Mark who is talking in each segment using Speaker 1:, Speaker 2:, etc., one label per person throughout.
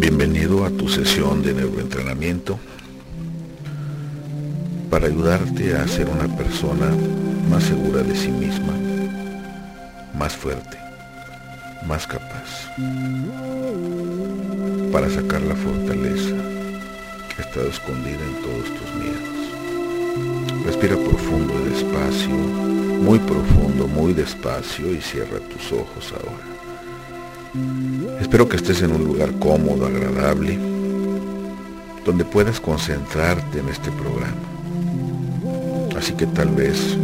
Speaker 1: Bienvenido a tu sesión de neuroentrenamiento para ayudarte a ser una persona más segura de sí misma, más fuerte, más capaz, para sacar la fortaleza que ha estado escondida en todos tus miedos. Respira profundo y despacio, muy profundo, muy despacio y cierra tus ojos ahora. Espero que estés en un lugar cómodo, agradable, donde puedas concentrarte en este programa. Así que tal vez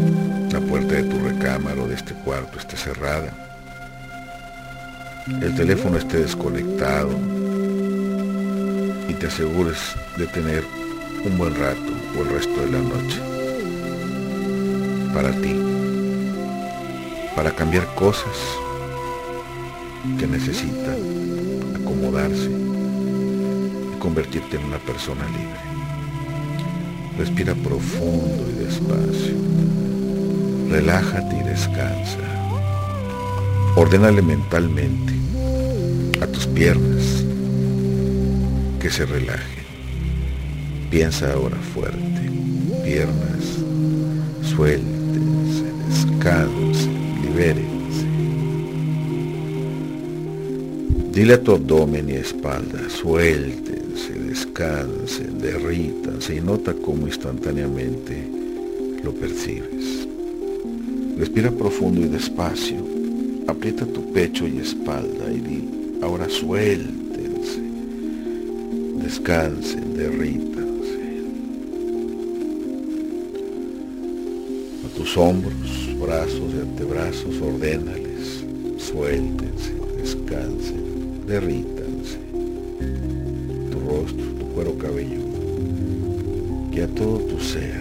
Speaker 1: la puerta de tu recámara o de este cuarto esté cerrada, el teléfono esté desconectado y te asegures de tener un buen rato o el resto de la noche para ti, para cambiar cosas que necesitan acomodarse y convertirte en una persona libre. Respira profundo y despacio. Relájate y descansa. Ordénale mentalmente a tus piernas que se relajen. Piensa ahora fuerte. Piernas, suéltense, descansen, libérense. Dile a tu abdomen y espalda, suéltense, descansen, derrítanse y nota cómo instantáneamente lo percibes. Respira profundo y despacio. Aprieta tu pecho y espalda y di, ahora suéltense, descansen, derrítanse. A tus hombros, brazos y antebrazos, ordénales, suéltense, descansen derrítanse. Tu rostro, tu cuero cabelludo, que a todo tu ser,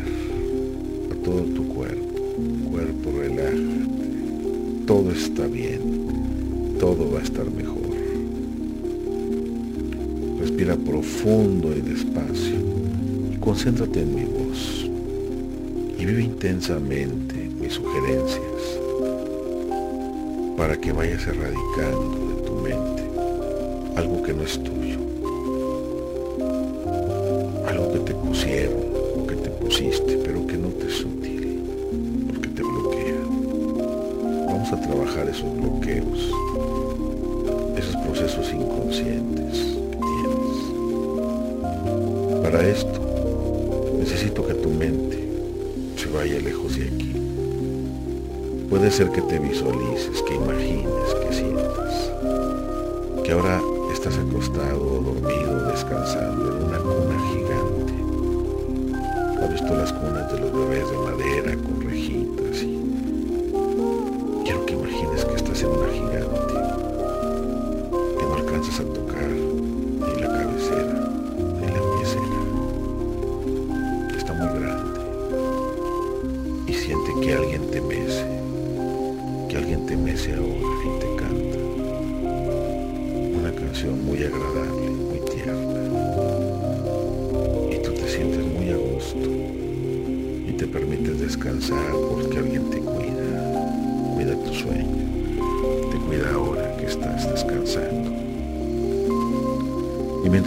Speaker 1: a todo tu cuerpo, cuerpo relájate, todo está bien, todo va a estar mejor. Respira profundo y despacio y concéntrate en mi voz y vive intensamente sugerencias para que vayas erradicando de tu mente algo que no es tuyo, algo que te pusieron o que te pusiste, pero que no te es útil, porque te bloquea. Vamos a trabajar esos bloqueos, esos procesos inconscientes que tienes. Para esto, necesito que tu mente se vaya lejos de aquí. Puede ser que te visualices, que imagines, que sientas, que ahora estás acostado dormido, descansando en una cuna gigante. ¿Has visto las cunas de los bebés de madera con rejitas?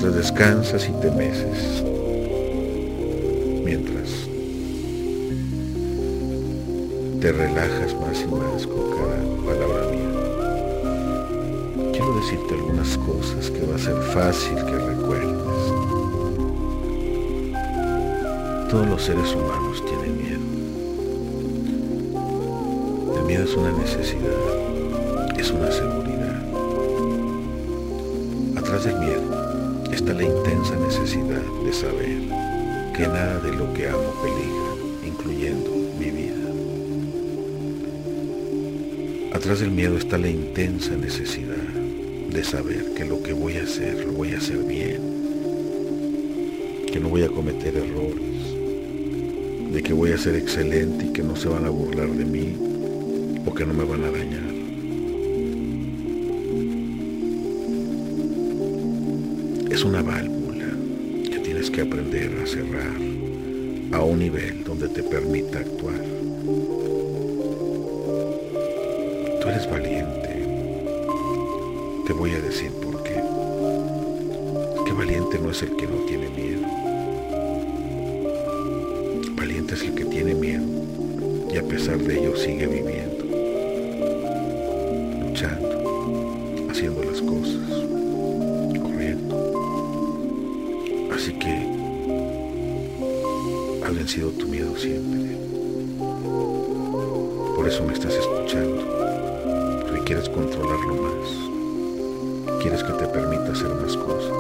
Speaker 1: Mientras descansas y te meces, mientras te relajas más y más con cada palabra mía quiero decirte algunas cosas que va a ser fácil que recuerdes. Todos los seres humanos tienen miedo. El miedo es una necesidad, es una seguridad. Atrás del miedo está la intensa necesidad de saber que nada de lo que amo peligra, incluyendo mi vida. Atrás del miedo está la intensa necesidad de saber que lo que voy a hacer lo voy a hacer bien, que no voy a cometer errores, de que voy a ser excelente y que no se van a burlar de mí o que no me van a dañar. es una válvula que tienes que aprender a cerrar a un nivel donde te permita actuar. Tú eres valiente. Te voy a decir por qué. Que valiente no es el que no tiene miedo. Valiente es el que tiene miedo y a pesar de ello sigue viviendo. Así que ha vencido tu miedo siempre. Por eso me estás escuchando, porque quieres controlarlo más, quieres que te permita hacer más cosas.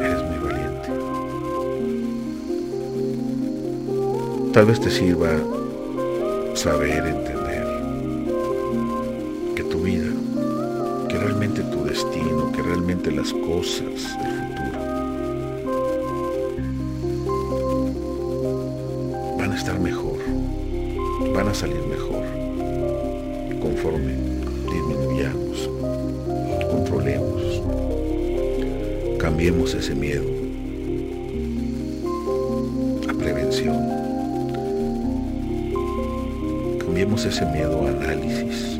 Speaker 1: Eres muy valiente. Tal vez te sirva saber, entender las cosas del futuro van a estar mejor, van a salir mejor conforme disminuyamos, controlemos, cambiemos ese miedo a prevención. Cambiemos ese miedo a análisis,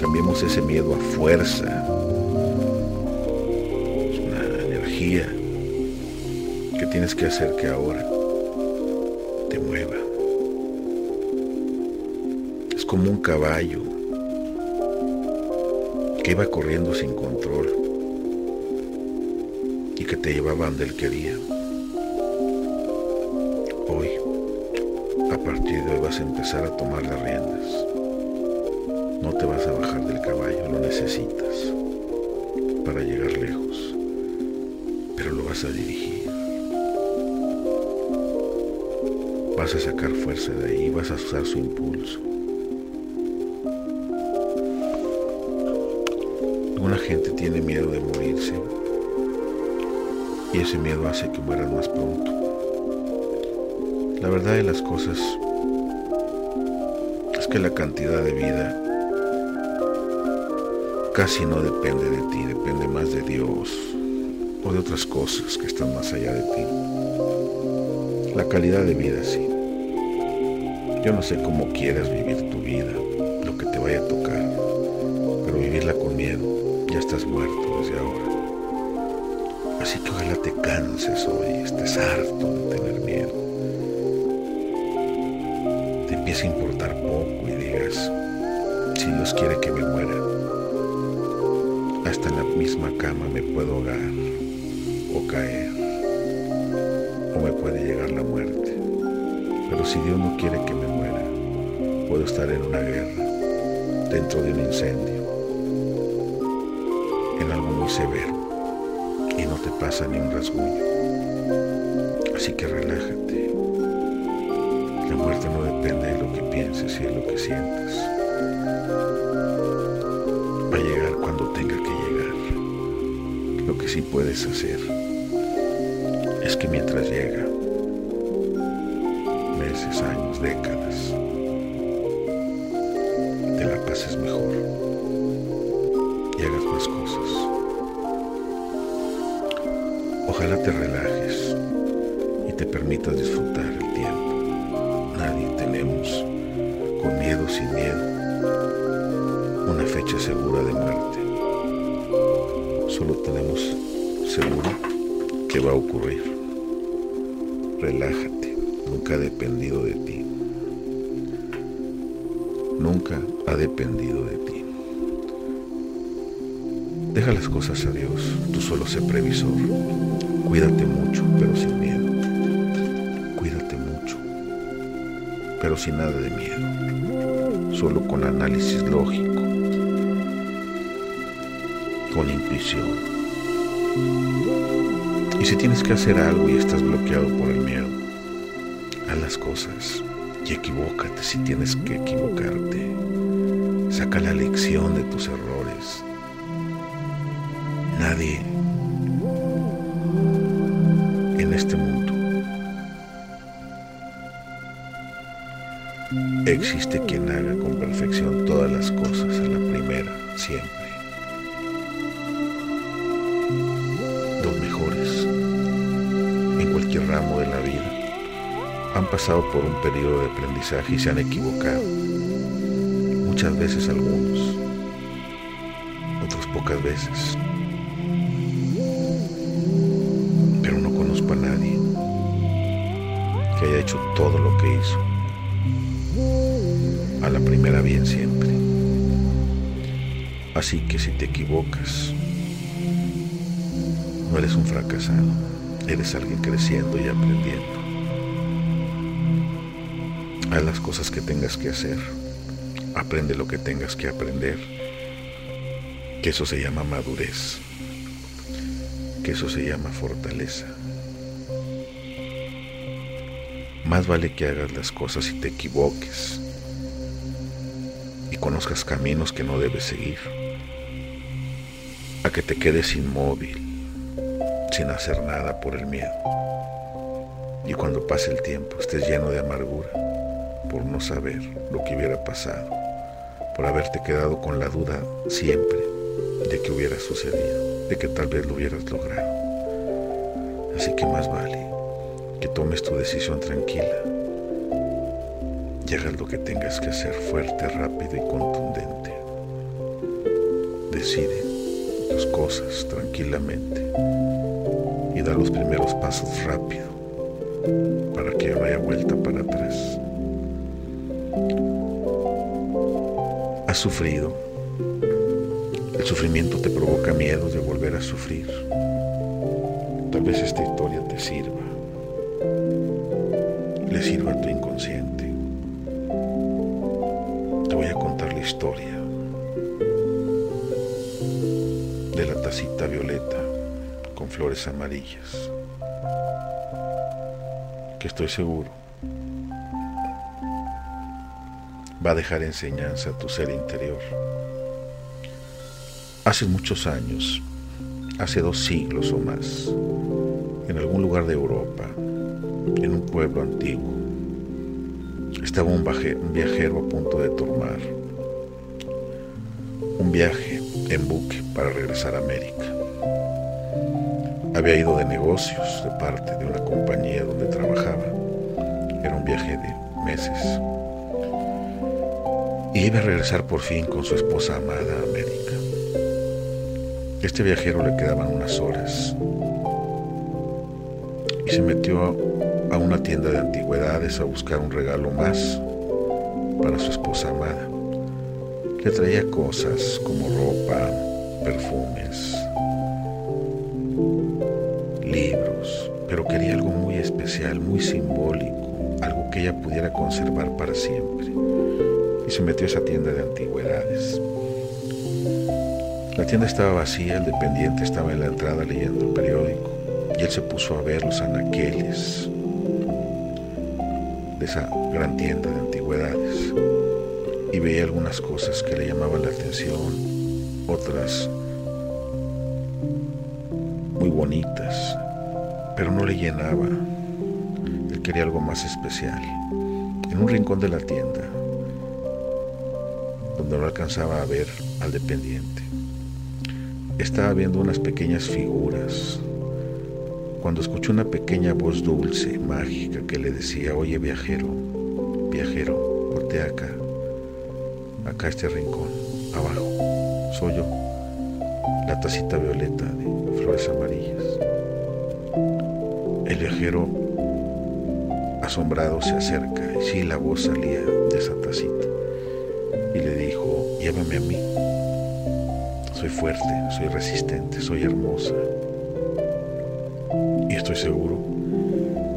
Speaker 1: cambiemos ese miedo a fuerza, que tienes que hacer que ahora te mueva. Es como un caballo que iba corriendo sin control y que te llevaba donde él quería. Hoy, a partir de hoy vas a empezar a tomar las riendas. No te vas a bajar del caballo, lo necesitas para llegar lejos, vas a dirigir. Vas a sacar fuerza de ahí, vas a usar su impulso. Alguna gente tiene miedo de morirse y ese miedo hace que mueran más pronto. La verdad de las cosas es que la cantidad de vida casi no depende de ti, depende más de Dios o de otras cosas que están más allá de ti. La calidad de vida sí. Yo no sé cómo quieras vivir tu vida, lo que te vaya a tocar, pero vivirla con miedo, ya estás muerto desde ahora. Así que ojalá te canses hoy, estés harto de tener miedo. Te empiece a importar poco y digas, si Dios quiere que me muera, hasta en la misma cama me puedo ahogar caer o me puede llegar la muerte. Pero si Dios no quiere que me muera, puedo estar en una guerra, dentro de un incendio, en algo muy severo y no te pasa ni un rasguño. Así que relájate. La muerte no depende de lo que pienses y de lo que sientas. Va a llegar cuando tenga que llegar. Lo que sí puedes hacer que mientras llega, meses, años, décadas, te la pases mejor y hagas más cosas. Ojalá te relajes y te permitas disfrutar el tiempo. Nadie tenemos, con miedo sin miedo, una fecha segura de muerte. Solo tenemos seguro que va a ocurrir. Relájate, nunca ha dependido de ti. Nunca ha dependido de ti. Deja las cosas a Dios, tú solo sé previsor. Cuídate mucho, pero sin miedo. Cuídate mucho, pero sin nada de miedo. Solo con análisis lógico, con intuición. Y si tienes que hacer algo y estás bloqueado por el miedo, haz las cosas y equivócate si tienes que equivocarte. Saca la lección de tus errores. Nadie en este mundo existe quien haga con perfección todas las cosas a la primera, siempre. Han pasado por un periodo de aprendizaje y se han equivocado. Muchas veces algunos. pocas veces. Pero no conozco a nadie que haya hecho todo lo que hizo. A la primera bien siempre. Así que si te equivocas, no eres un fracasado, eres alguien creciendo y aprendiendo. Haz las cosas que tengas que hacer, aprende lo que tengas que aprender, que eso se llama madurez, que eso se llama fortaleza. Más vale que hagas las cosas y te equivoques. Y conozcas caminos que no debes seguir, a que te quedes inmóvil, sin hacer nada por el miedo. Y cuando pase el tiempo estés lleno de amargura por no saber lo que hubiera pasado, por haberte quedado con la duda siempre de que hubiera sucedido, de que tal vez lo hubieras logrado. Así que más vale que tomes tu decisión tranquila y hagas lo que tengas que hacer fuerte, rápido y contundente. Decide tus cosas tranquilamente y da los primeros pasos rápido para que no haya vuelta para atrás. Sufrido. El sufrimiento te provoca miedo de volver a sufrir. Tal vez esta historia te sirva. Le sirva a tu inconsciente. Te voy a contar la historia de la tacita violeta con flores amarillas. Que estoy seguro va a dejar enseñanza a tu ser interior. Hace muchos años, hace dos siglos o más, en algún lugar de Europa, en un pueblo antiguo, estaba un, viajero a punto de tomar un viaje en buque para regresar a América. Había ido de negocios de parte de una compañía donde trabajaba. Era un viaje de meses y iba a regresar por fin con su esposa amada a América. Este viajero le quedaban unas horas y se metió a una tienda de antigüedades a buscar un regalo más para su esposa amada. Le traía cosas como ropa, perfumes, libros, pero quería algo muy especial, muy simbólico, algo que ella pudiera conservar para siempre y se metió a esa tienda de antigüedades. La tienda estaba vacía, el dependiente estaba en la entrada leyendo el periódico y él se puso a ver los anaqueles de esa gran tienda de antigüedades y veía algunas cosas que le llamaban la atención, otras muy bonitas, pero no le llenaba. Él quería algo más especial. En un rincón de la tienda donde no alcanzaba a ver al dependiente. Estaba viendo unas pequeñas figuras cuando escuchó una pequeña voz dulce, mágica, que le decía, oye viajero, viajero, porte acá, acá este rincón, abajo, soy yo, la tacita violeta de flores amarillas. El viajero asombrado se acerca y sí, la voz salía de esa tacita a mí. Soy fuerte, soy resistente, soy hermosa. Y estoy seguro,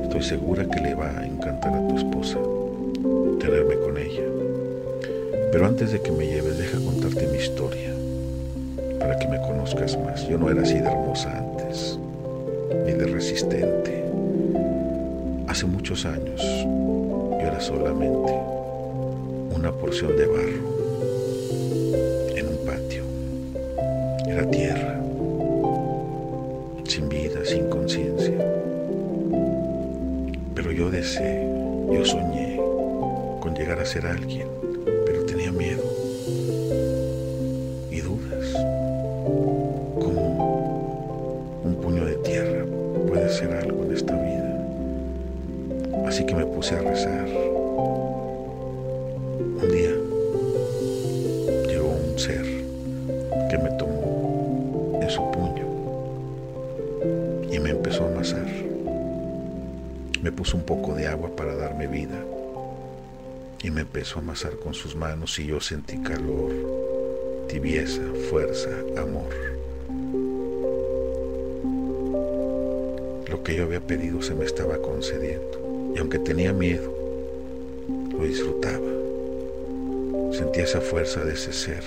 Speaker 1: estoy segura que le va a encantar a tu esposa tenerme con ella. Pero antes de que me lleves, deja contarte mi historia para que me conozcas más. Yo no era así de hermosa antes, ni de resistente. Hace muchos años yo era solamente una porción de barro Tierra, sin vida, sin conciencia. Pero yo deseé, yo soñé con llegar a ser alguien, me empezó a amasar con sus manos y yo sentí calor, tibieza, fuerza, amor. Lo que yo había pedido se me estaba concediendo y aunque tenía miedo, lo disfrutaba. Sentía esa fuerza de ese ser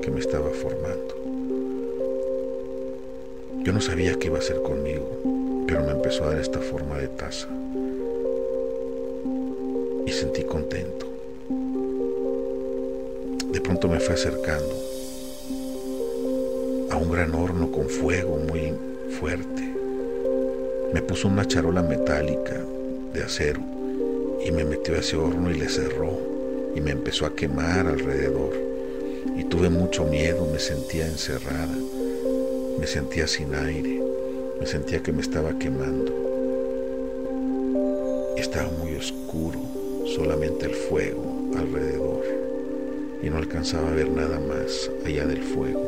Speaker 1: que me estaba formando. Yo no sabía qué iba a hacer conmigo, pero me empezó a dar esta forma de taza y sentí contento me fue acercando a un gran horno con fuego muy fuerte. Me puso una charola metálica de acero y me metió a ese horno y le cerró y me empezó a quemar alrededor. Y tuve mucho miedo, me sentía encerrada, me sentía sin aire, me sentía que me estaba quemando. Estaba muy oscuro, solamente el fuego alrededor y no alcanzaba a ver nada más allá del fuego.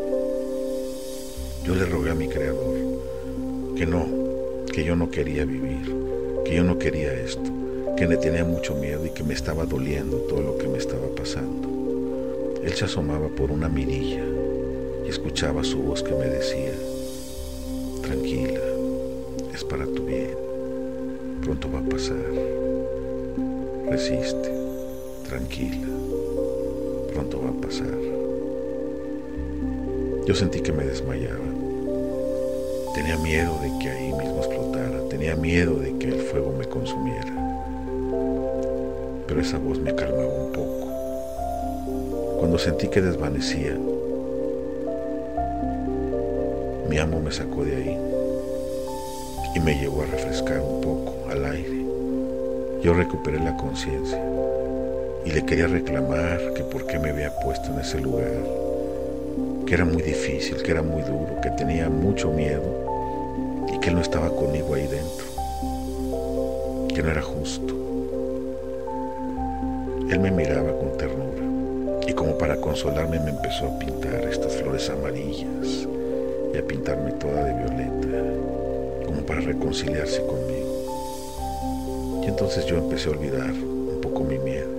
Speaker 1: Yo le rogué a mi Creador que no, que yo no quería vivir, que yo no quería esto, que me tenía mucho miedo y que me estaba doliendo todo lo que me estaba pasando. Él se asomaba por una mirilla y escuchaba su voz que me decía, tranquila, es para tu bien, pronto va a pasar, resiste, tranquila pronto va a pasar. Yo sentí que me desmayaba. Tenía miedo de que ahí mismo explotara. Tenía miedo de que el fuego me consumiera. Pero esa voz me calmaba un poco. Cuando sentí que desvanecía, mi amo me sacó de ahí y me llevó a refrescar un poco al aire. Yo recuperé la conciencia y le quería reclamar que por qué me había puesto en ese lugar, que era muy difícil, que era muy duro, que tenía mucho miedo y que él no estaba conmigo ahí dentro, que no era justo. Él me miraba con ternura y como para consolarme me empezó a pintar estas flores amarillas y a pintarme toda de violeta, como para reconciliarse conmigo. Y entonces yo empecé a olvidar un poco mi miedo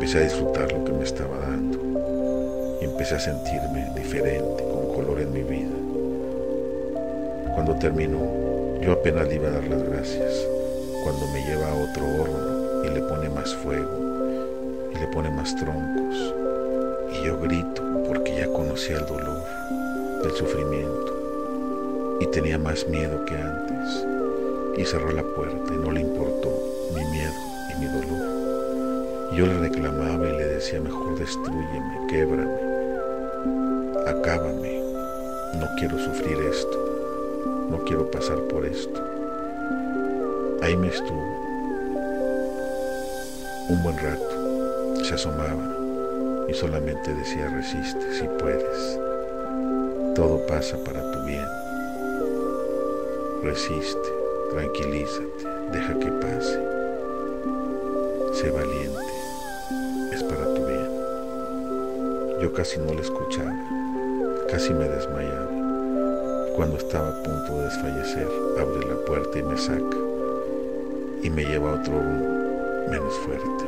Speaker 1: empecé a disfrutar lo que me estaba dando y empecé a sentirme diferente, con color en mi vida. Cuando terminó, yo apenas le iba a dar las gracias, cuando me lleva a otro horno y le pone más fuego y le pone más troncos. Y yo grito porque ya conocía el dolor, el sufrimiento y tenía más miedo que antes. Y cerró la puerta y no le importó mi miedo y mi dolor. Yo le reclamaba y le decía, mejor destruyeme, québrame, acábame, no quiero sufrir esto, no quiero pasar por esto. Ahí me estuvo un buen rato, se asomaba y solamente decía, resiste, si puedes, todo pasa para tu bien, resiste, tranquilízate, deja que pase, sé valiente. Yo casi no le escuchaba, casi me desmayaba. Cuando estaba a punto de desfallecer, abre la puerta y me saca. Y me lleva a otro menos fuerte.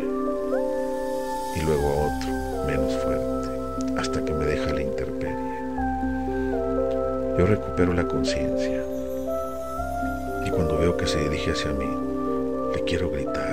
Speaker 1: Y luego a otro menos fuerte. Hasta que me deja la intemperie. Yo recupero la conciencia. Y cuando veo que se dirige hacia mí, le quiero gritar,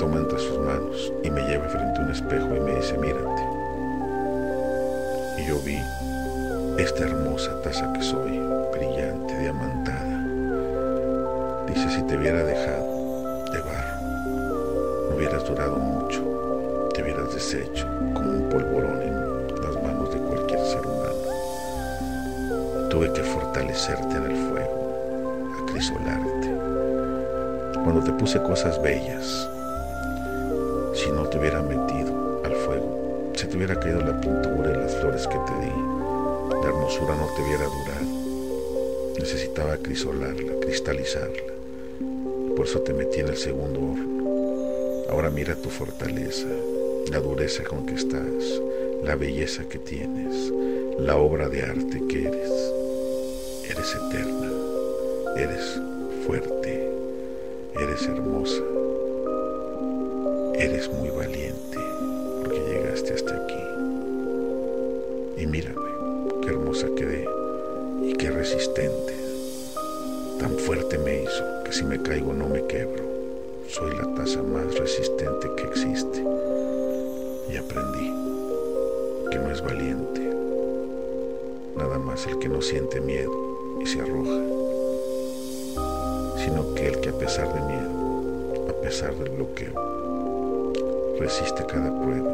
Speaker 1: toma entre sus manos y me lleva frente a un espejo y me dice, mírate. Y yo vi esta hermosa taza que soy, brillante, diamantada. Dice, si te hubiera dejado de barro, no hubieras durado mucho, te hubieras deshecho como un polvorón en Tuve que fortalecerte en el fuego, acrisolarte. Cuando te puse cosas bellas, te hubiera durado. Necesitaba acrisolarla, cristalizarla. Por eso te metí en el segundo horno. Ahora mira tu fortaleza, la dureza con que estás, la belleza que tienes, la obra de arte que eres. Eres eterna, eres fuerte, eres hermosa, eres muy Tan fuerte me hizo que si me caigo no me quebro. Soy la taza más resistente que existe. Y aprendí que no es valiente, nada más el que no siente miedo y se arroja, sino que el que a pesar de miedo, a pesar del bloqueo, resiste cada prueba,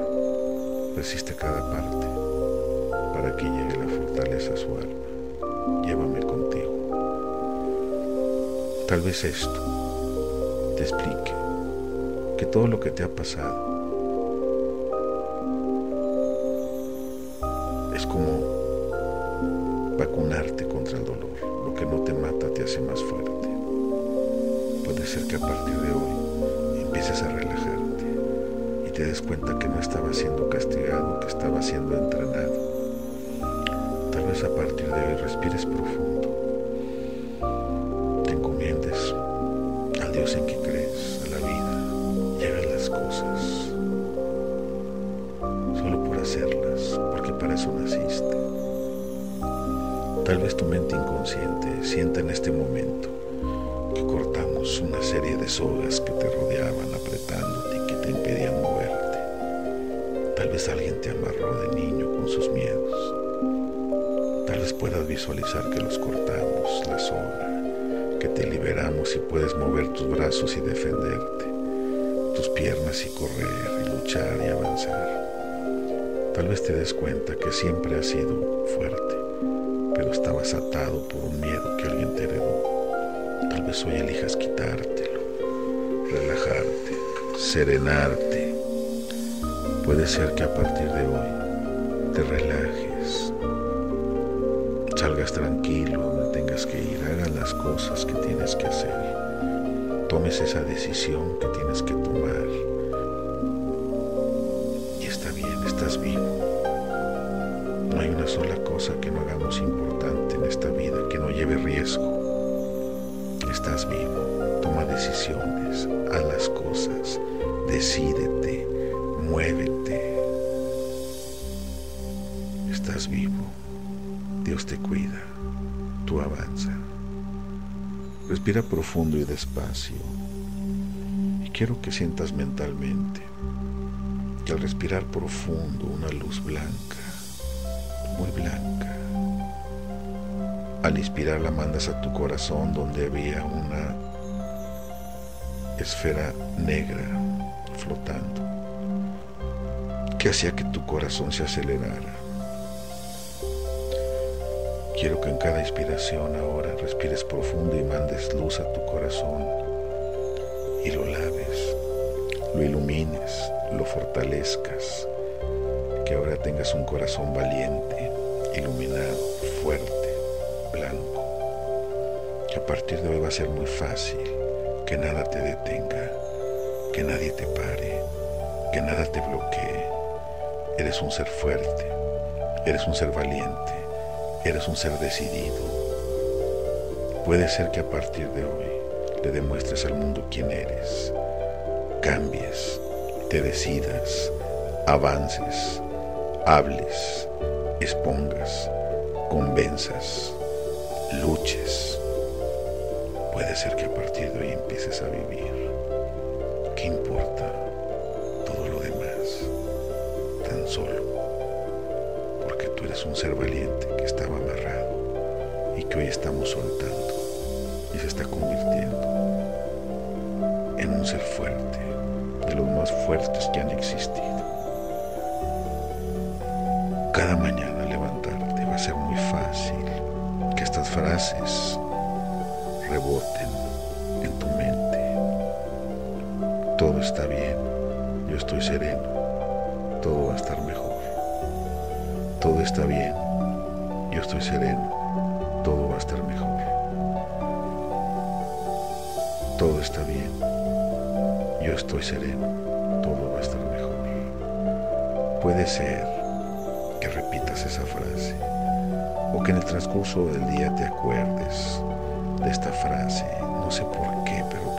Speaker 1: resiste cada parte, para que llegue la fortaleza su alma. Llévame contigo. Tal vez esto te explique que todo lo que te ha pasado Dios en que crees, a la vida, llegan las cosas. Solo por hacerlas, porque para eso naciste. Tal vez tu mente inconsciente sienta en este momento que cortamos una serie de sogas que te rodeaban apretándote y que te impedían moverte. Tal vez alguien te amarró de niño con sus miedos. Tal vez puedas visualizar que los cortamos, la soga que te liberamos y puedes mover tus brazos y defenderte, tus piernas y correr y luchar y avanzar. Tal vez te des cuenta que siempre has sido fuerte, pero estabas atado por un miedo que alguien te heredó. Tal vez hoy elijas quitártelo, relajarte, serenarte. Puede ser que a partir de hoy te relajes, salgas tranquilo que ir, hagas las cosas que tienes que hacer, tomes esa decisión que tienes que tomar. Y está bien, estás vivo. No hay una sola cosa que no hagamos importante en esta vida que no lleve riesgo. Estás vivo, toma decisiones, haz las cosas, decídete, muévete. Estás vivo. Dios te cuida, tú avanza. Respira profundo y despacio. Y quiero que sientas mentalmente que al respirar profundo una luz blanca, muy blanca, al inspirar la mandas a tu corazón donde había una esfera negra flotando que hacía que tu corazón se acelerara Quiero que en cada inspiración ahora respires profundo y mandes luz a tu corazón y lo laves, lo ilumines, lo fortalezcas, que ahora tengas un corazón valiente, iluminado, fuerte, blanco, que a partir de hoy va a ser muy fácil, que nada te detenga, que nadie te pare, que nada te bloquee. Eres un ser fuerte, eres un ser valiente Eres un ser decidido. Puede ser que a partir de hoy le demuestres al mundo quién eres. Cambies, te decidas, avances, hables, expongas, convenzas, luches. Puede ser que a partir de hoy empieces a vivir. ¿Qué importa eres un ser valiente estaba amarrado y que hoy estamos soltando y se está convirtiendo en un ser fuerte, de los más fuertes que han existido. Cada mañana levantarte va a ser muy fácil que estas frases reboten en tu mente. Todo está bien, yo estoy sereno, todo va a estar mejor. Todo está bien, yo estoy sereno, todo va a estar mejor. Todo está bien, yo estoy sereno, todo va a estar mejor. Puede ser que repitas esa frase o que en el transcurso del día te acuerdes de esta frase, no sé por qué, pero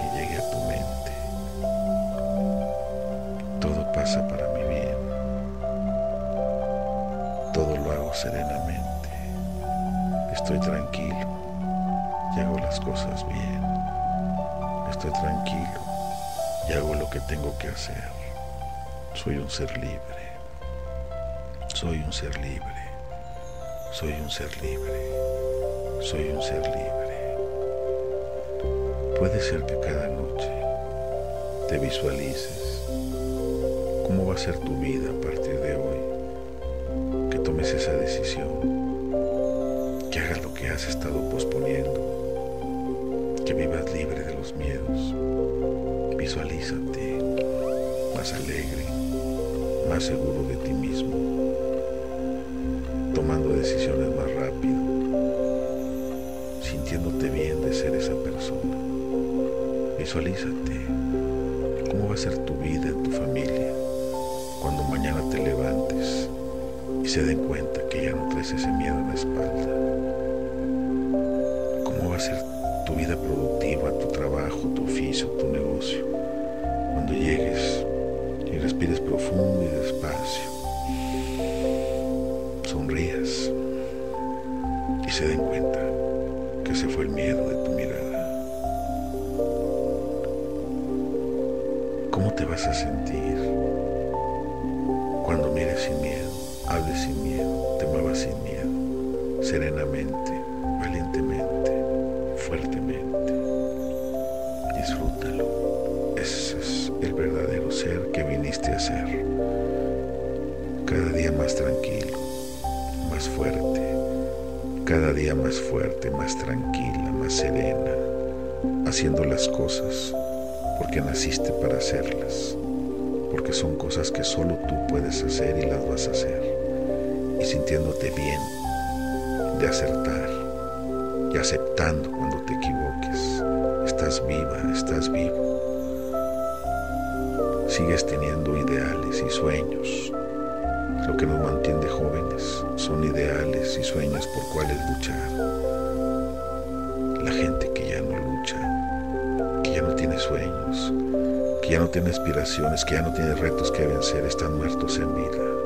Speaker 1: serenamente. Estoy tranquilo y hago las cosas bien. Estoy tranquilo y hago lo que tengo que hacer. Soy un ser libre. Soy un ser libre. Soy un ser libre. Soy un ser libre. Puede ser que cada noche te visualices cómo va a ser tu vida a partir tomes esa decisión. Que hagas lo que has estado posponiendo. Que vivas libre de los miedos. Visualízate más alegre, más seguro de ti mismo, tomando decisiones más rápido, sintiéndote bien de ser esa persona. Visualízate cómo va a ser tu vida tu familia cuando mañana te levantes y se den cuenta que ya no traes ese miedo en la espalda. ¿Cómo va a ser tu vida productiva, tu trabajo, tu oficio, tu negocio? Cuando llegues y respires profundo y despacio, sonrías y se den cuenta que se fue el miedo de tu mirada. ¿Cómo te vas a sentir cuando mires sin miedo, hables sin miedo, te muevas sin miedo, serenamente, valientemente, fuertemente? Disfrútalo. Ese es el verdadero ser que viniste a ser. Cada día más tranquilo, más fuerte, cada día más fuerte, más tranquila, más serena, haciendo las cosas porque naciste para hacerlas, porque son cosas que solo tú puedes hacer y las vas a hacer, sintiéndote bien de acertar y aceptando cuando te equivoques. Estás viva, estás vivo. Sigues teniendo ideales y sueños. Lo que nos mantiene jóvenes son ideales y sueños por cuales luchar. La gente que ya no lucha, que ya no tiene sueños, que ya no tiene aspiraciones, que ya no tiene retos que vencer, están muertos en vida.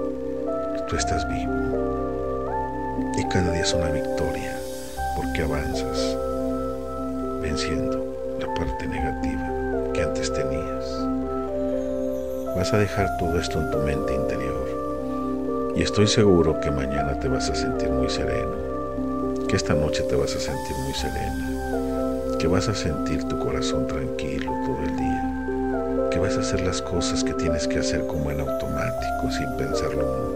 Speaker 1: Estás vivo. Y cada día es una victoria porque avanzas venciendo la parte negativa que antes tenías. Vas a dejar todo esto en tu mente interior y estoy seguro que mañana te vas a sentir muy sereno, que esta noche te vas a sentir muy serena, que vas a sentir tu corazón tranquilo todo el día, que vas a hacer las cosas que tienes que hacer como en automático sin pensarlo mucho,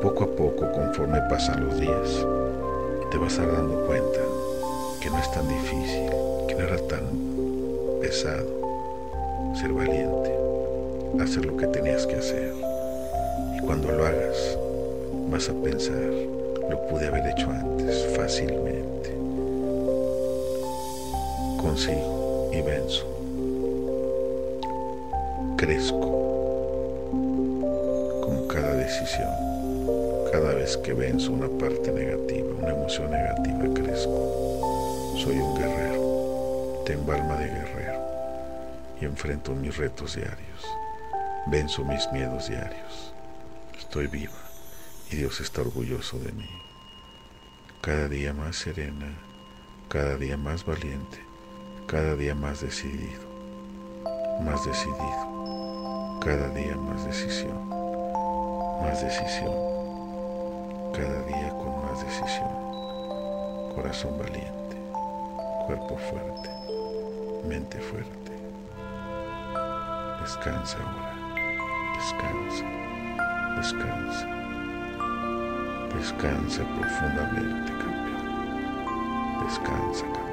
Speaker 1: poco a poco conforme pasan los días te vas a dar dando cuenta que no es tan difícil, que no era tan pesado ser valiente, hacer lo que tenías que hacer. Y cuando lo hagas, vas a pensar, lo pude haber hecho antes, fácilmente. Consigo y venzo. Crezco con cada decisión. Cada vez que venzo una parte negativa, una emoción negativa, crezco. Soy un guerrero. Tengo alma de guerrero. Y enfrento mis retos diarios. Venzo mis miedos diarios. Estoy viva y Dios está orgulloso de mí. Cada día más serena, cada día más valiente, cada día más decidido, más decidido, cada día más decisión, más decisión, cada día con más decisión, corazón valiente, cuerpo fuerte, mente fuerte. Descansa ahora. Descansa, descansa, descansa profundamente, campeón. Descansa, campeón.